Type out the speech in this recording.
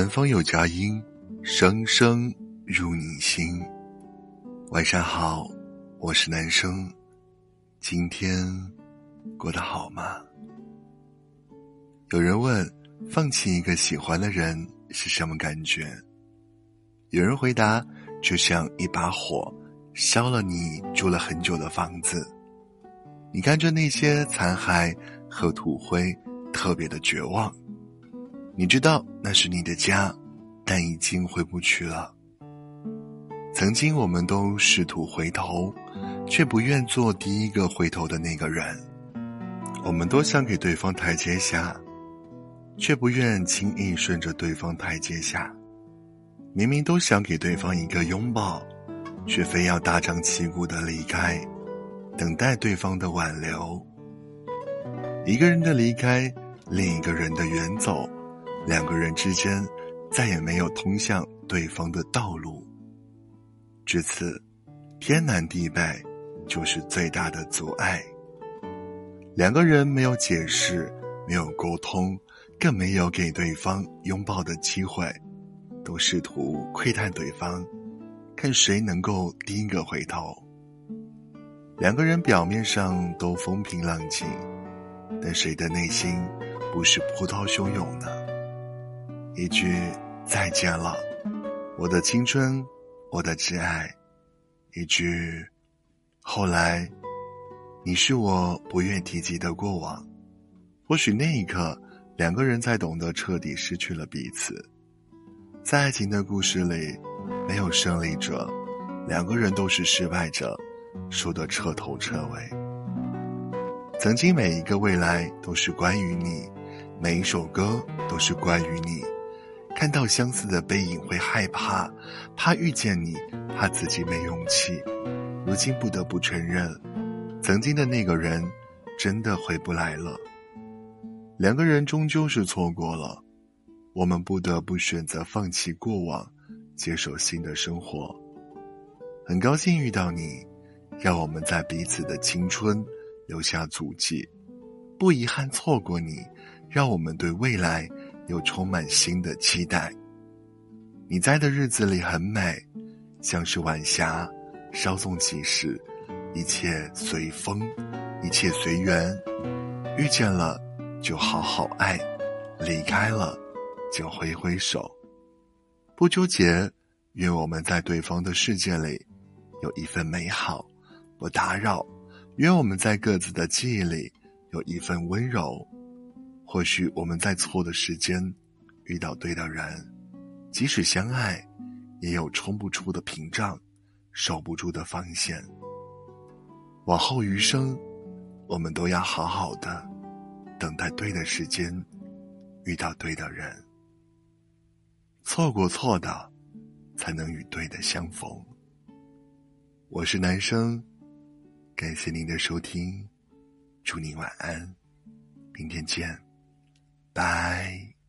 南方有佳音，声声入你心。晚上好，我是男生，今天过得好吗？有人问，放弃一个喜欢的人是什么感觉？有人回答，就像一把火烧了你住了很久的房子，你看着那些残骸和土灰，特别的绝望。你知道那是你的家，但已经回不去了。曾经我们都试图回头，却不愿做第一个回头的那个人。我们都想给对方台阶下，却不愿轻易顺着对方台阶下。明明都想给对方一个拥抱，却非要大张旗鼓的离开，等待对方的挽留。一个人的离开，另一个人的远走。两个人之间再也没有通向对方的道路，至此，天南地北就是最大的阻碍。两个人没有解释，没有沟通，更没有给对方拥抱的机会，都试图窥探对方，看谁能够第一个回头。两个人表面上都风平浪静，但谁的内心不是波涛汹涌呢？一句再见了，我的青春，我的挚爱。一句后来，你是我不愿提及的过往。或许那一刻，两个人才懂得彻底失去了彼此。在爱情的故事里，没有胜利者，两个人都是失败者，输得彻头彻尾。曾经每一个未来都是关于你，每一首歌都是关于你。看到相似的背影会害怕，怕遇见你，怕自己没勇气。如今不得不承认，曾经的那个人真的回不来了。两个人终究是错过了，我们不得不选择放弃过往，接受新的生活。很高兴遇到你，让我们在彼此的青春留下足迹。不遗憾错过你，让我们对未来。又充满新的期待。你在的日子里很美，像是晚霞，稍纵即逝，一切随风，一切随缘。遇见了就好好爱，离开了就挥挥手，不纠结。愿我们在对方的世界里有一份美好，不打扰。愿我们在各自的记忆里有一份温柔。或许我们在错的时间遇到对的人，即使相爱，也有冲不出的屏障，守不住的防线。往后余生，我们都要好好的等待对的时间，遇到对的人。错过错的，才能与对的相逢。我是男生，感谢您的收听，祝您晚安，明天见。拜。